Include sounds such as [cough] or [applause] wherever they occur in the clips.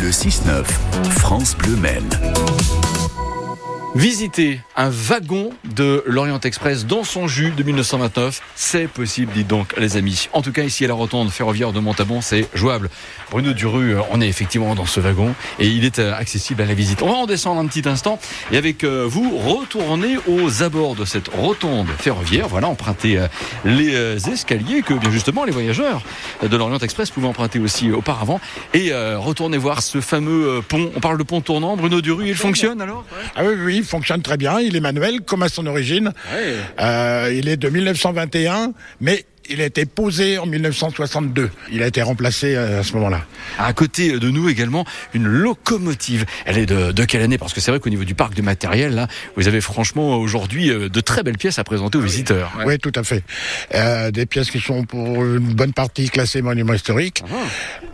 Le 6-9, France Bleu Maine. Visiter un wagon de l'Orient Express dans son jus de 1929, c'est possible, dites donc les amis. En tout cas, ici à la rotonde ferroviaire de Montabon, c'est jouable. Bruno Duru, euh, on est effectivement dans ce wagon et il est euh, accessible à la visite. On va en descendre un petit instant et avec euh, vous, retourner aux abords de cette rotonde ferroviaire. Voilà, emprunter les escaliers que bien justement les voyageurs de l'Orient Express pouvaient emprunter aussi auparavant et retourner voir ce fameux pont. On parle de pont tournant. Bruno Duru, il fonctionne alors? Ah oui, oui, il fonctionne très bien. Il est manuel, comme à son origine. Euh, il est de 1921, mais il a été posé en 1962. Il a été remplacé euh, à ce moment-là. À côté de nous également, une locomotive. Elle est de, quelle année? Parce que c'est vrai qu'au niveau du parc de matériel, là, vous avez franchement aujourd'hui euh, de très belles pièces à présenter aux visiteurs. Oui, tout à fait. Euh, des pièces qui sont pour une bonne partie classées monument historique. Ah.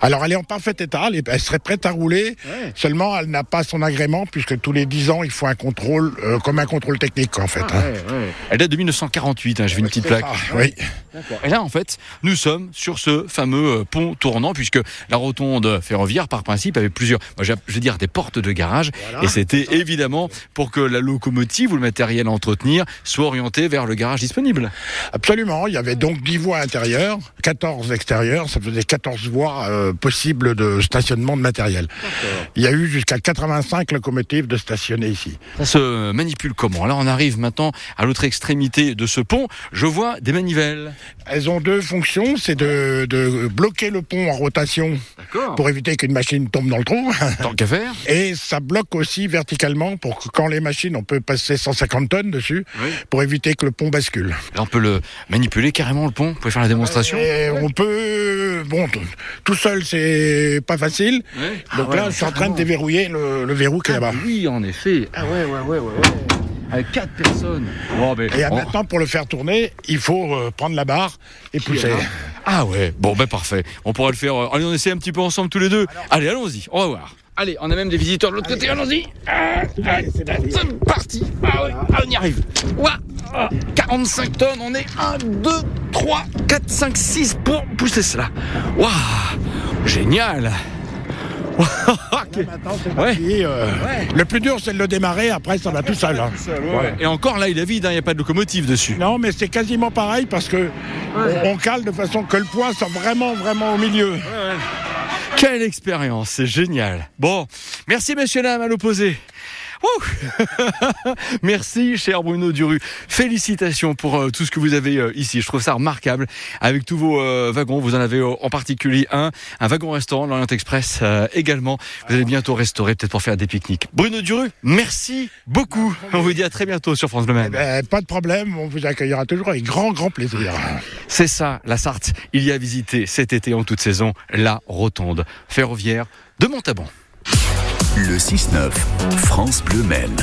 Alors elle est en parfait état, elle serait prête à rouler, seulement elle n'a pas son agrément puisque tous les 10 ans il faut un contrôle, comme un contrôle technique en fait. Ah, hein. Elle date de 1948, hein, je vais une petite plaque. oui. Et là, en fait, nous sommes sur ce fameux euh, pont tournant, puisque la rotonde ferroviaire, par principe, avait plusieurs, je vais dire, des portes de garage. Et c'était évidemment pour que la locomotive ou le matériel à entretenir soit orienté vers le garage disponible. Absolument. Il y avait donc 10 voies intérieures, 14 extérieures. Ça faisait 14 voies euh, possibles de stationnement de matériel. Il y a eu jusqu'à 85 locomotives de stationner ici. Ça se manipule comment? Là, on arrive maintenant à l'autre extrémité de ce pont. Je vois des manivelles. Elles ont deux fonctions, c'est de, bloquer le pont en rotation pour éviter qu'une machine tombe dans le trou. Tant qu'à faire. [laughs] Et ça bloque aussi verticalement pour que quand les machines, on peut passer 150 tonnes dessus pour éviter que le pont bascule. on peut le manipuler carrément le pont. Vous pouvez faire la démonstration. on peut, bon, tout seul c'est pas facile. Donc ah là, je suis en train de déverrouiller le, verrou qui est ah là-bas. Oui, en effet. Ah ouais, ouais, ouais, ouais avec quatre personnes. et maintenant, pour le faire tourner, il faut euh, prendre la barre et pousser. Ah ouais, bon ben parfait. On pourra le faire. Euh, allez, on essaie un petit peu ensemble tous les deux. allez, allons-y, on va voir. Allez, on a même des visiteurs de l'autre côté, allons-y. Ah, c'est parti. Ah ouais, ah, on y arrive. 45 tonnes, on est 1, 2, 3, 4, 5, 6 pour pousser cela. Waouh, génial. [laughs] Euh, le plus dur, c'est de le démarrer. Après, ça va tout seul. Hein. Et encore là, il est vide. Hein, il n'y a pas de locomotive dessus. Non, mais c'est quasiment pareil parce que on, cale de façon que le poids soit vraiment, vraiment au milieu. Quelle expérience, c'est génial. Bon, merci messieurs dames à l'opposé. [laughs] Merci, cher Bruno Duru. Félicitations pour euh, tout ce que vous avez euh, ici. Je trouve ça remarquable. Avec tous vos euh, wagons, vous en avez en particulier un, un wagon-restaurant, l'Orient Express également. Vous allez bientôt restaurer, peut-être pour faire des pique-niques. Bruno Duru, merci beaucoup. On vous dit à très bientôt sur France Le Maine. Eh ben, pas de problème, on vous accueillera toujours avec grand, grand plaisir. C'est ça, la Sarthe. Il y a visité cet été en toute saison la rotonde ferroviaire de Montabon. Le 6-9, France Bleu Maine.